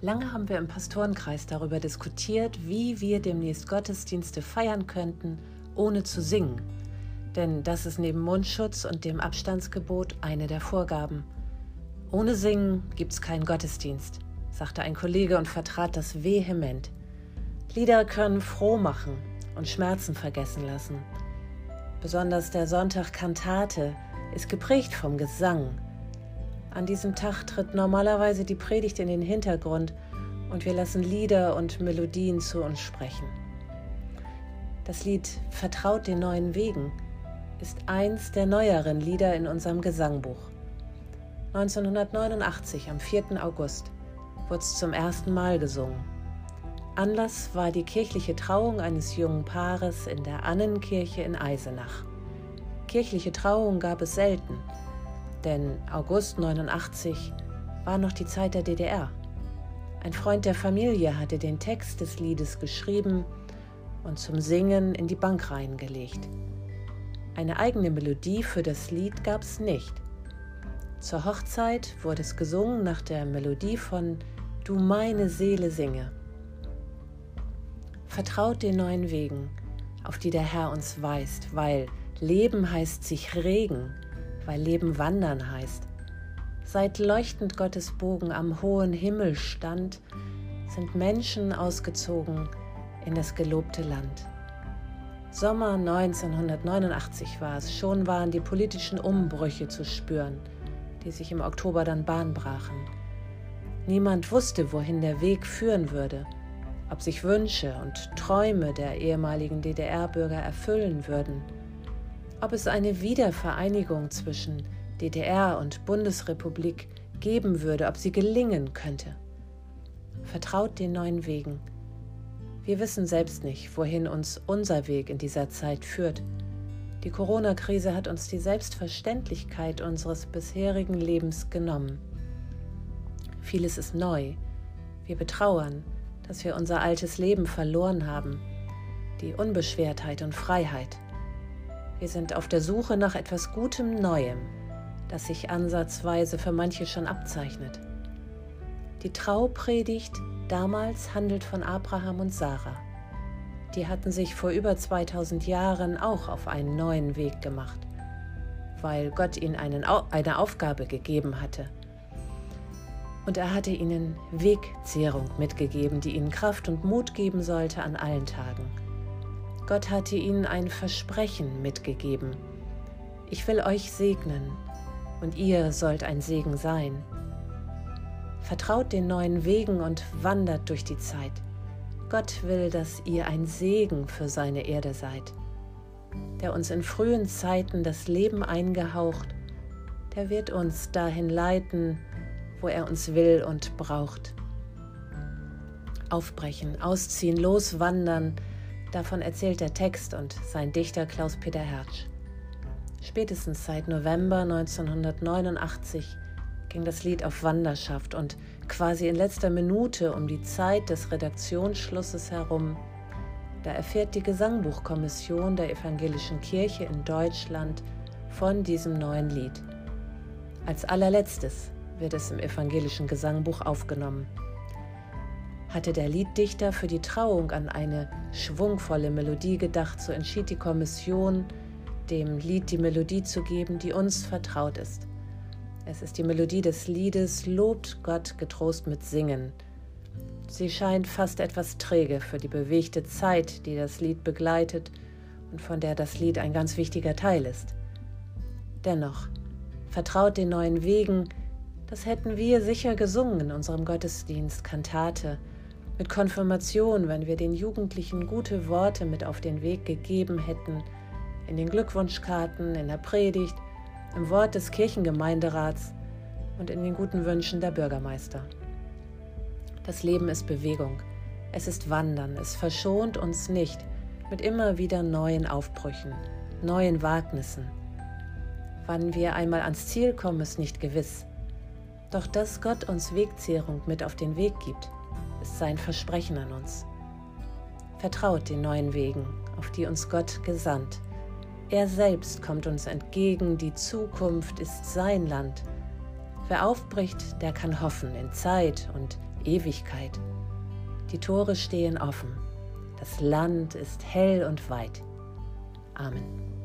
Lange haben wir im Pastorenkreis darüber diskutiert, wie wir demnächst Gottesdienste feiern könnten, ohne zu singen. Denn das ist neben Mundschutz und dem Abstandsgebot eine der Vorgaben. Ohne Singen gibt's keinen Gottesdienst, sagte ein Kollege und vertrat das vehement. Lieder können froh machen und Schmerzen vergessen lassen. Besonders der Sonntag Kantate ist geprägt vom Gesang, an diesem Tag tritt normalerweise die Predigt in den Hintergrund und wir lassen Lieder und Melodien zu uns sprechen. Das Lied Vertraut den neuen Wegen ist eins der neueren Lieder in unserem Gesangbuch. 1989, am 4. August, wurde es zum ersten Mal gesungen. Anlass war die kirchliche Trauung eines jungen Paares in der Annenkirche in Eisenach. Kirchliche Trauung gab es selten denn August 89 war noch die Zeit der DDR. Ein Freund der Familie hatte den Text des Liedes geschrieben und zum Singen in die Bank reingelegt. Eine eigene Melodie für das Lied gab es nicht. Zur Hochzeit wurde es gesungen nach der Melodie von Du meine Seele singe. Vertraut den neuen Wegen, auf die der Herr uns weist, weil Leben heißt sich regen, weil Leben wandern heißt. Seit leuchtend Gottes Bogen am hohen Himmel stand, sind Menschen ausgezogen in das gelobte Land. Sommer 1989 war es, schon waren die politischen Umbrüche zu spüren, die sich im Oktober dann Bahn brachen. Niemand wusste, wohin der Weg führen würde, ob sich Wünsche und Träume der ehemaligen DDR-Bürger erfüllen würden ob es eine Wiedervereinigung zwischen DDR und Bundesrepublik geben würde, ob sie gelingen könnte. Vertraut den neuen Wegen. Wir wissen selbst nicht, wohin uns unser Weg in dieser Zeit führt. Die Corona-Krise hat uns die Selbstverständlichkeit unseres bisherigen Lebens genommen. Vieles ist neu. Wir betrauern, dass wir unser altes Leben verloren haben, die Unbeschwertheit und Freiheit. Wir sind auf der Suche nach etwas Gutem Neuem, das sich ansatzweise für manche schon abzeichnet. Die Traupredigt damals handelt von Abraham und Sarah. Die hatten sich vor über 2000 Jahren auch auf einen neuen Weg gemacht, weil Gott ihnen einen, eine Aufgabe gegeben hatte. Und er hatte ihnen Wegzehrung mitgegeben, die ihnen Kraft und Mut geben sollte an allen Tagen. Gott hatte ihnen ein Versprechen mitgegeben. Ich will euch segnen und ihr sollt ein Segen sein. Vertraut den neuen Wegen und wandert durch die Zeit. Gott will, dass ihr ein Segen für seine Erde seid. Der uns in frühen Zeiten das Leben eingehaucht, der wird uns dahin leiten, wo er uns will und braucht. Aufbrechen, ausziehen, loswandern, Davon erzählt der Text und sein Dichter Klaus-Peter Hertsch. Spätestens seit November 1989 ging das Lied auf Wanderschaft und quasi in letzter Minute um die Zeit des Redaktionsschlusses herum, da erfährt die Gesangbuchkommission der Evangelischen Kirche in Deutschland von diesem neuen Lied. Als allerletztes wird es im evangelischen Gesangbuch aufgenommen hatte der Lieddichter für die Trauung an eine schwungvolle Melodie gedacht, so entschied die Kommission, dem Lied die Melodie zu geben, die uns vertraut ist. Es ist die Melodie des Liedes Lobt Gott getrost mit Singen. Sie scheint fast etwas träge für die bewegte Zeit, die das Lied begleitet und von der das Lied ein ganz wichtiger Teil ist. Dennoch, vertraut den neuen Wegen, das hätten wir sicher gesungen in unserem Gottesdienst, Kantate, mit Konfirmation, wenn wir den Jugendlichen gute Worte mit auf den Weg gegeben hätten, in den Glückwunschkarten, in der Predigt, im Wort des Kirchengemeinderats und in den guten Wünschen der Bürgermeister. Das Leben ist Bewegung, es ist Wandern, es verschont uns nicht mit immer wieder neuen Aufbrüchen, neuen Wagnissen. Wann wir einmal ans Ziel kommen, ist nicht gewiss. Doch dass Gott uns Wegzehrung mit auf den Weg gibt, sein Versprechen an uns. Vertraut den neuen Wegen, auf die uns Gott gesandt. Er selbst kommt uns entgegen, die Zukunft ist sein Land. Wer aufbricht, der kann hoffen in Zeit und Ewigkeit. Die Tore stehen offen. Das Land ist hell und weit. Amen.